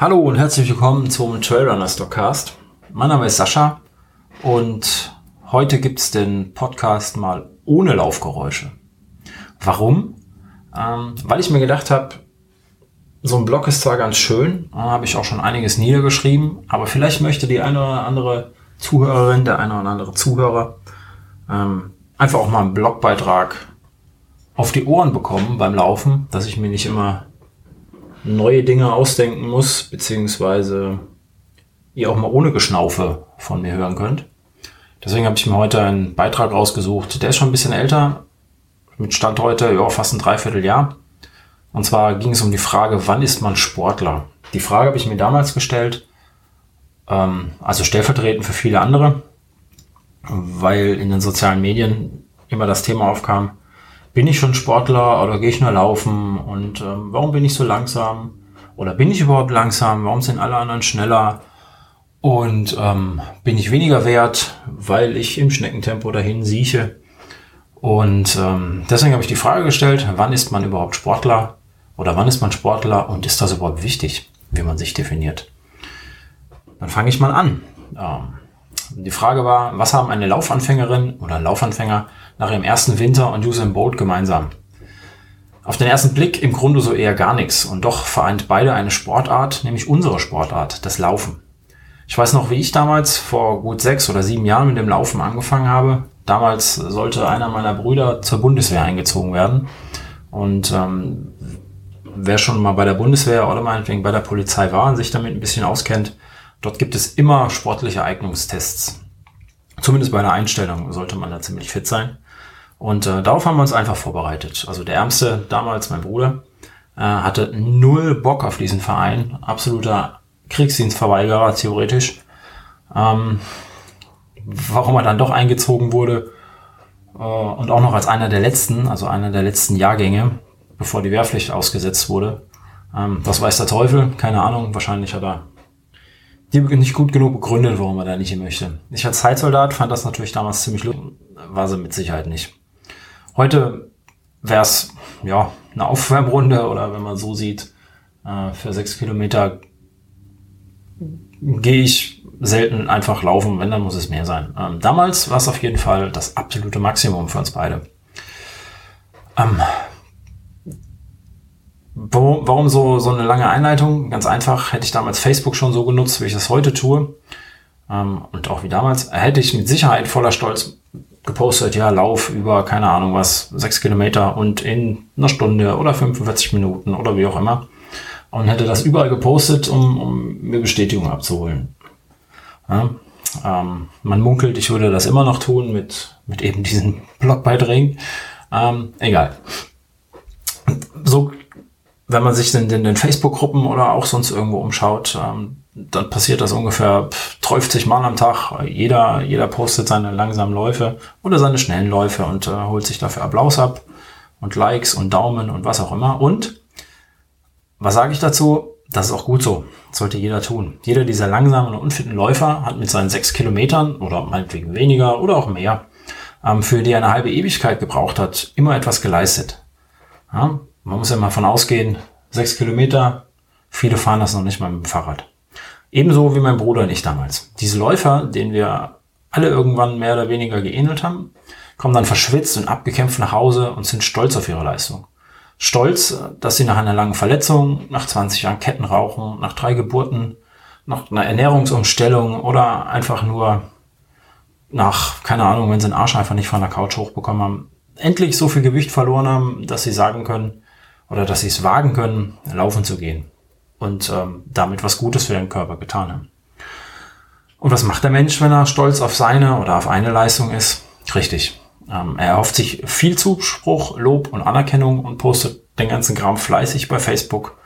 Hallo und herzlich willkommen zum Trailrunner Stockcast. Mein Name ist Sascha und heute gibt's den Podcast mal ohne Laufgeräusche. Warum? Ähm, weil ich mir gedacht habe, so ein Blog ist zwar ganz schön, habe ich auch schon einiges niedergeschrieben, aber vielleicht möchte die eine oder andere Zuhörerin, der eine oder andere Zuhörer ähm, einfach auch mal einen Blogbeitrag auf die Ohren bekommen beim Laufen, dass ich mir nicht immer neue Dinge ausdenken muss, beziehungsweise ihr auch mal ohne Geschnaufe von mir hören könnt. Deswegen habe ich mir heute einen Beitrag rausgesucht. Der ist schon ein bisschen älter, mit Stand heute ja, fast ein Dreivierteljahr. Und zwar ging es um die Frage, wann ist man Sportler? Die Frage habe ich mir damals gestellt, ähm, also stellvertretend für viele andere, weil in den sozialen Medien immer das Thema aufkam, bin ich schon Sportler oder gehe ich nur laufen und ähm, warum bin ich so langsam oder bin ich überhaupt langsam, warum sind alle anderen schneller und ähm, bin ich weniger wert, weil ich im Schneckentempo dahin sieche. Und ähm, deswegen habe ich die Frage gestellt, wann ist man überhaupt Sportler oder wann ist man Sportler und ist das überhaupt wichtig, wie man sich definiert? Dann fange ich mal an. Ähm, die Frage war, was haben eine Laufanfängerin oder ein Laufanfänger nach ihrem ersten Winter und Usain Bolt gemeinsam? Auf den ersten Blick im Grunde so eher gar nichts und doch vereint beide eine Sportart, nämlich unsere Sportart, das Laufen. Ich weiß noch, wie ich damals vor gut sechs oder sieben Jahren mit dem Laufen angefangen habe. Damals sollte einer meiner Brüder zur Bundeswehr eingezogen werden. Und ähm, wer schon mal bei der Bundeswehr oder meinetwegen bei der Polizei war und sich damit ein bisschen auskennt, Dort gibt es immer sportliche Eignungstests. Zumindest bei der Einstellung sollte man da ziemlich fit sein. Und äh, darauf haben wir uns einfach vorbereitet. Also der Ärmste damals, mein Bruder, äh, hatte null Bock auf diesen Verein. Absoluter Kriegsdienstverweigerer, theoretisch. Ähm, warum er dann doch eingezogen wurde äh, und auch noch als einer der letzten, also einer der letzten Jahrgänge, bevor die Wehrpflicht ausgesetzt wurde. Ähm, das weiß der Teufel, keine Ahnung. Wahrscheinlich hat er die nicht gut genug begründet, warum er da nicht hin möchte. Ich als Zeitsoldat fand das natürlich damals ziemlich lustig, war sie mit Sicherheit nicht. Heute wäre es ja eine Aufwärmrunde oder wenn man so sieht, äh, für sechs Kilometer gehe ich selten einfach laufen, wenn, dann muss es mehr sein. Ähm, damals war es auf jeden Fall das absolute Maximum für uns beide. Ähm, Warum, warum so, so eine lange Einleitung? Ganz einfach, hätte ich damals Facebook schon so genutzt, wie ich das heute tue, ähm, und auch wie damals, hätte ich mit Sicherheit voller Stolz gepostet, ja, Lauf über, keine Ahnung was, sechs Kilometer und in einer Stunde oder 45 Minuten oder wie auch immer. Und hätte das überall gepostet, um, um mir Bestätigung abzuholen. Ja, ähm, man munkelt, ich würde das immer noch tun mit, mit eben diesen Blogbeiträgen. Ähm, egal. So wenn man sich in den, den Facebook-Gruppen oder auch sonst irgendwo umschaut, ähm, dann passiert das ungefähr 30 Mal am Tag. Jeder, jeder postet seine langsamen Läufe oder seine schnellen Läufe und äh, holt sich dafür Applaus ab und Likes und Daumen und was auch immer. Und was sage ich dazu? Das ist auch gut so. Das sollte jeder tun. Jeder dieser langsamen und unfitten Läufer hat mit seinen sechs Kilometern oder meinetwegen weniger oder auch mehr, ähm, für die er eine halbe Ewigkeit gebraucht hat, immer etwas geleistet. Ja? Man muss ja mal von ausgehen, sechs Kilometer, viele fahren das noch nicht mal mit dem Fahrrad. Ebenso wie mein Bruder und ich damals. Diese Läufer, denen wir alle irgendwann mehr oder weniger geähnelt haben, kommen dann verschwitzt und abgekämpft nach Hause und sind stolz auf ihre Leistung. Stolz, dass sie nach einer langen Verletzung, nach 20 Jahren Kettenrauchen, nach drei Geburten, nach einer Ernährungsumstellung oder einfach nur nach, keine Ahnung, wenn sie den Arsch einfach nicht von der Couch hochbekommen haben, endlich so viel Gewicht verloren haben, dass sie sagen können, oder dass sie es wagen können, laufen zu gehen und ähm, damit was Gutes für den Körper getan haben. Und was macht der Mensch, wenn er stolz auf seine oder auf eine Leistung ist? Richtig. Ähm, er erhofft sich viel Zuspruch, Lob und Anerkennung und postet den ganzen Kram fleißig bei Facebook,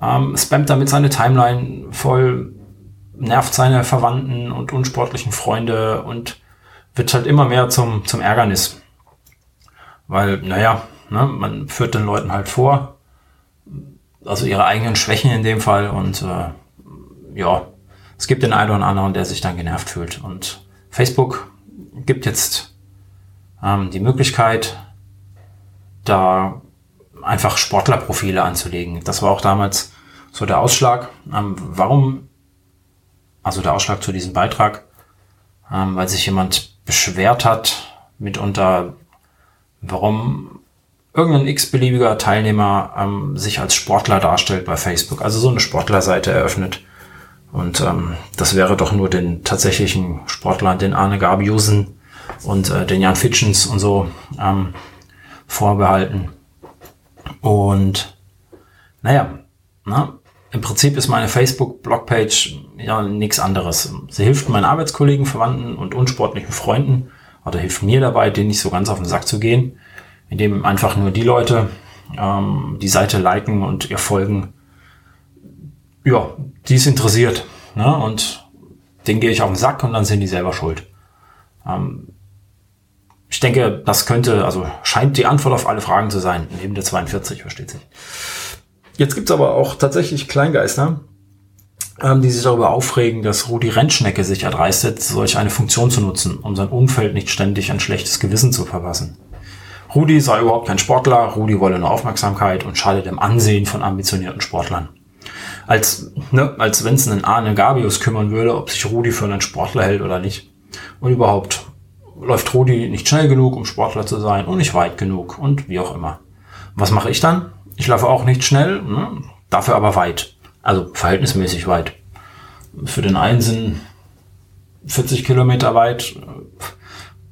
ähm, spammt damit seine Timeline voll, nervt seine Verwandten und unsportlichen Freunde und wird halt immer mehr zum, zum Ärgernis. Weil, naja, Ne? Man führt den Leuten halt vor, also ihre eigenen Schwächen in dem Fall und äh, ja, es gibt den einen oder anderen, der sich dann genervt fühlt. Und Facebook gibt jetzt ähm, die Möglichkeit, da einfach Sportlerprofile anzulegen. Das war auch damals So der Ausschlag, ähm, warum, also der Ausschlag zu diesem Beitrag, ähm, weil sich jemand beschwert hat, mitunter, warum irgendein x-beliebiger Teilnehmer ähm, sich als Sportler darstellt bei Facebook, also so eine Sportlerseite eröffnet. Und ähm, das wäre doch nur den tatsächlichen Sportlern, den Arne Gabiusen und äh, den Jan Fitschens und so ähm, vorbehalten. Und naja, na, im Prinzip ist meine Facebook-Blogpage ja nichts anderes. Sie hilft meinen Arbeitskollegen, Verwandten und unsportlichen Freunden oder hilft mir dabei, denen nicht so ganz auf den Sack zu gehen, indem einfach nur die Leute ähm, die Seite liken und ihr folgen, ja, die ist interessiert. Ne? Und denen gehe ich auf den Sack und dann sind die selber schuld. Ähm, ich denke, das könnte, also scheint die Antwort auf alle Fragen zu sein, neben der 42, versteht sich. Jetzt gibt's aber auch tatsächlich Kleingeister, ähm, die sich darüber aufregen, dass Rudi Rentschnecke sich erdreistet, solch eine Funktion zu nutzen, um sein Umfeld nicht ständig ein schlechtes Gewissen zu verpassen. Rudi sei überhaupt kein Sportler, Rudi wolle nur Aufmerksamkeit und schadet dem Ansehen von ambitionierten Sportlern. Als, ne, als wenn es einen Arne Gabius kümmern würde, ob sich Rudi für einen Sportler hält oder nicht. Und überhaupt, läuft Rudi nicht schnell genug, um Sportler zu sein und nicht weit genug und wie auch immer. Was mache ich dann? Ich laufe auch nicht schnell, ne? dafür aber weit. Also verhältnismäßig weit. Für den einen sind 40 Kilometer weit.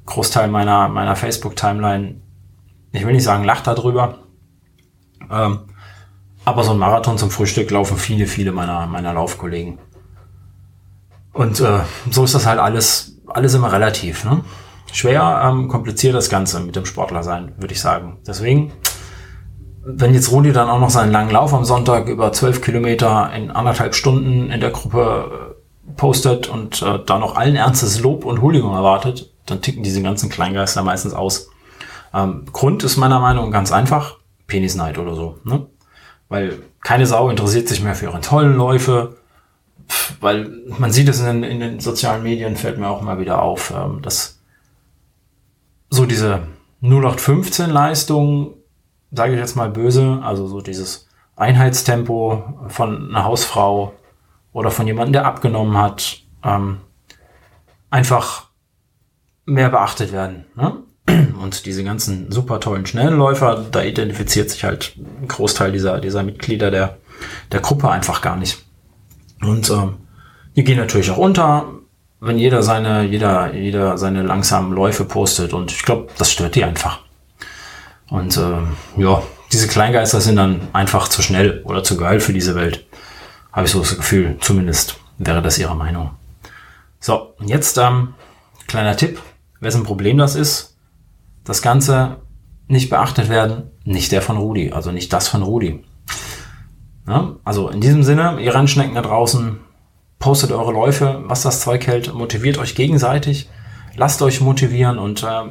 Großteil meiner, meiner Facebook-Timeline, ich will nicht sagen, lacht darüber. Ähm, aber so ein Marathon zum Frühstück laufen viele, viele meiner, meiner Laufkollegen. Und äh, so ist das halt alles, alles immer relativ. Ne? Schwer, ähm, kompliziert das Ganze mit dem Sportler sein, würde ich sagen. Deswegen wenn jetzt Rudi dann auch noch seinen langen Lauf am Sonntag über zwölf Kilometer in anderthalb Stunden in der Gruppe äh, postet und äh, da noch allen Ernstes Lob und Huldigung erwartet, dann ticken diese ganzen Kleingeister meistens aus. Ähm, Grund ist meiner Meinung ganz einfach, Penisneid oder so. Ne? Weil keine Sau interessiert sich mehr für ihre tollen Läufe, weil man sieht es in den, in den sozialen Medien, fällt mir auch immer wieder auf, ähm, dass so diese 0815 Leistung sage ich jetzt mal böse, also so dieses Einheitstempo von einer Hausfrau oder von jemandem, der abgenommen hat, ähm, einfach mehr beachtet werden. Ne? Und diese ganzen super tollen schnellen Läufer, da identifiziert sich halt ein Großteil dieser, dieser Mitglieder der, der Gruppe einfach gar nicht. Und ähm, die gehen natürlich auch unter, wenn jeder seine, jeder, jeder seine langsamen Läufe postet. Und ich glaube, das stört die einfach. Und äh, ja, diese Kleingeister sind dann einfach zu schnell oder zu geil für diese Welt. Habe ich so das Gefühl, zumindest wäre das ihre Meinung. So, und jetzt ähm, kleiner Tipp, wessen Problem das ist. Das Ganze nicht beachtet werden, nicht der von Rudi, also nicht das von Rudi. Ja, also in diesem Sinne, ihr Rennschnecken da draußen, postet eure Läufe, was das Zeug hält, motiviert euch gegenseitig, lasst euch motivieren und äh,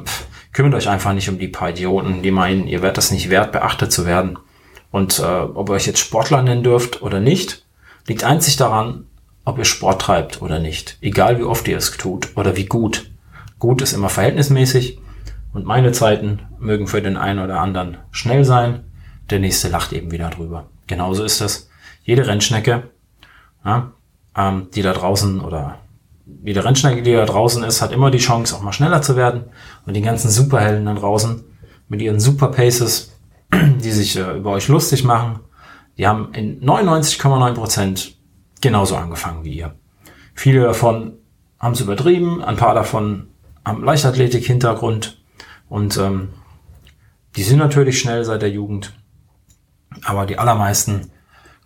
kümmert euch einfach nicht um die paar Idioten, die meinen, ihr werdet das nicht wert, beachtet zu werden. Und äh, ob ihr euch jetzt Sportler nennen dürft oder nicht, liegt einzig daran, ob ihr Sport treibt oder nicht. Egal wie oft ihr es tut oder wie gut. Gut ist immer verhältnismäßig und meine Zeiten mögen für den einen oder anderen schnell sein. Der nächste lacht eben wieder drüber. Genauso ist es. Jede Rennschnecke, ja, ähm, die da draußen oder wie der Rennschnecke, die da draußen ist, hat immer die Chance, auch mal schneller zu werden. Und die ganzen Superhelden da draußen mit ihren Super Paces, die sich äh, über euch lustig machen, die haben in 99,9 Prozent genauso angefangen wie ihr. Viele davon haben es übertrieben, ein paar davon haben Leichtathletik-Hintergrund und ähm, die sind natürlich schnell seit der Jugend, aber die allermeisten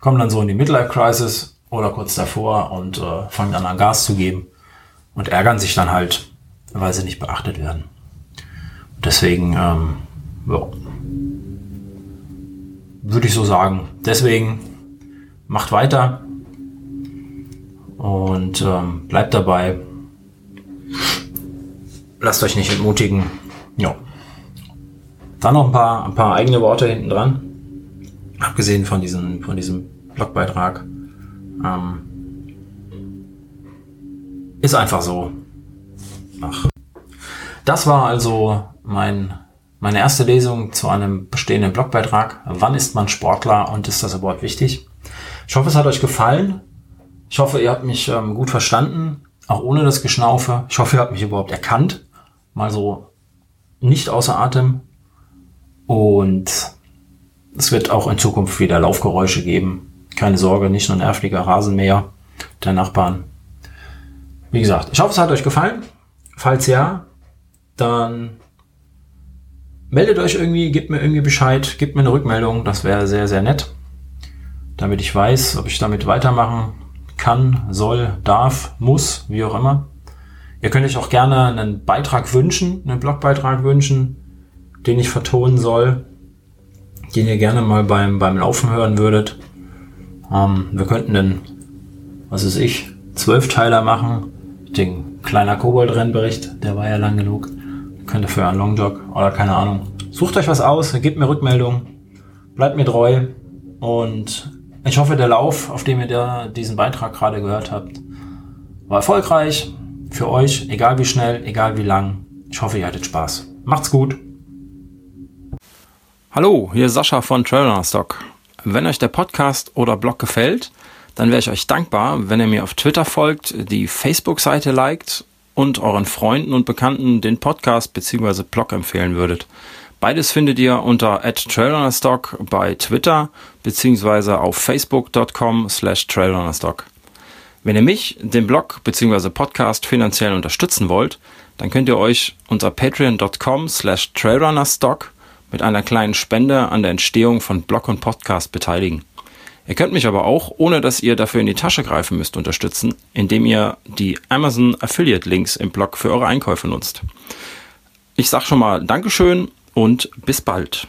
kommen dann so in die Midlife-Crisis oder kurz davor und äh, fangen dann an Gas zu geben und ärgern sich dann halt, weil sie nicht beachtet werden. Deswegen, ähm, ja, würde ich so sagen. Deswegen macht weiter und ähm, bleibt dabei. Lasst euch nicht entmutigen. Dann noch ein paar, ein paar eigene Worte hinten dran. Abgesehen von diesem, von diesem Blogbeitrag. Ähm, ist einfach so. Ach. Das war also mein, meine erste Lesung zu einem bestehenden Blogbeitrag. Wann ist man Sportler und ist das überhaupt wichtig? Ich hoffe, es hat euch gefallen. Ich hoffe, ihr habt mich ähm, gut verstanden, auch ohne das Geschnaufe. Ich hoffe, ihr habt mich überhaupt erkannt. Mal so nicht außer Atem. Und es wird auch in Zukunft wieder Laufgeräusche geben. Keine Sorge, nicht nur nerviger Rasenmäher der Nachbarn. Wie gesagt, ich hoffe, es hat euch gefallen. Falls ja, dann meldet euch irgendwie, gebt mir irgendwie Bescheid, gebt mir eine Rückmeldung. Das wäre sehr, sehr nett. Damit ich weiß, ob ich damit weitermachen kann, soll, darf, muss, wie auch immer. Ihr könnt euch auch gerne einen Beitrag wünschen, einen Blogbeitrag wünschen, den ich vertonen soll, den ihr gerne mal beim, beim Laufen hören würdet. Ähm, wir könnten den, was ist ich, Zwölfteiler machen. Den kleiner Kobold-Rennbericht, der war ja lang genug. Könnte für einen Longjog oder keine Ahnung. Sucht euch was aus, gebt mir Rückmeldung, bleibt mir treu und ich hoffe, der Lauf, auf dem ihr da diesen Beitrag gerade gehört habt, war erfolgreich für euch, egal wie schnell, egal wie lang. Ich hoffe, ihr hattet Spaß. Macht's gut. Hallo, hier ist Sascha von Trailrunner Stock. Wenn euch der Podcast oder Blog gefällt, dann wäre ich euch dankbar, wenn ihr mir auf Twitter folgt, die Facebook-Seite liked und euren Freunden und Bekannten den Podcast bzw. Blog empfehlen würdet. Beides findet ihr unter @trailrunnerstock bei Twitter bzw. auf facebook.com slash trailrunnerstock. Wenn ihr mich, den Blog bzw. Podcast finanziell unterstützen wollt, dann könnt ihr euch unter patreon.com slash trailrunnerstock mit einer kleinen Spende an der Entstehung von Blog und Podcast beteiligen. Ihr könnt mich aber auch, ohne dass ihr dafür in die Tasche greifen müsst, unterstützen, indem ihr die Amazon Affiliate Links im Blog für eure Einkäufe nutzt. Ich sag schon mal Dankeschön und bis bald.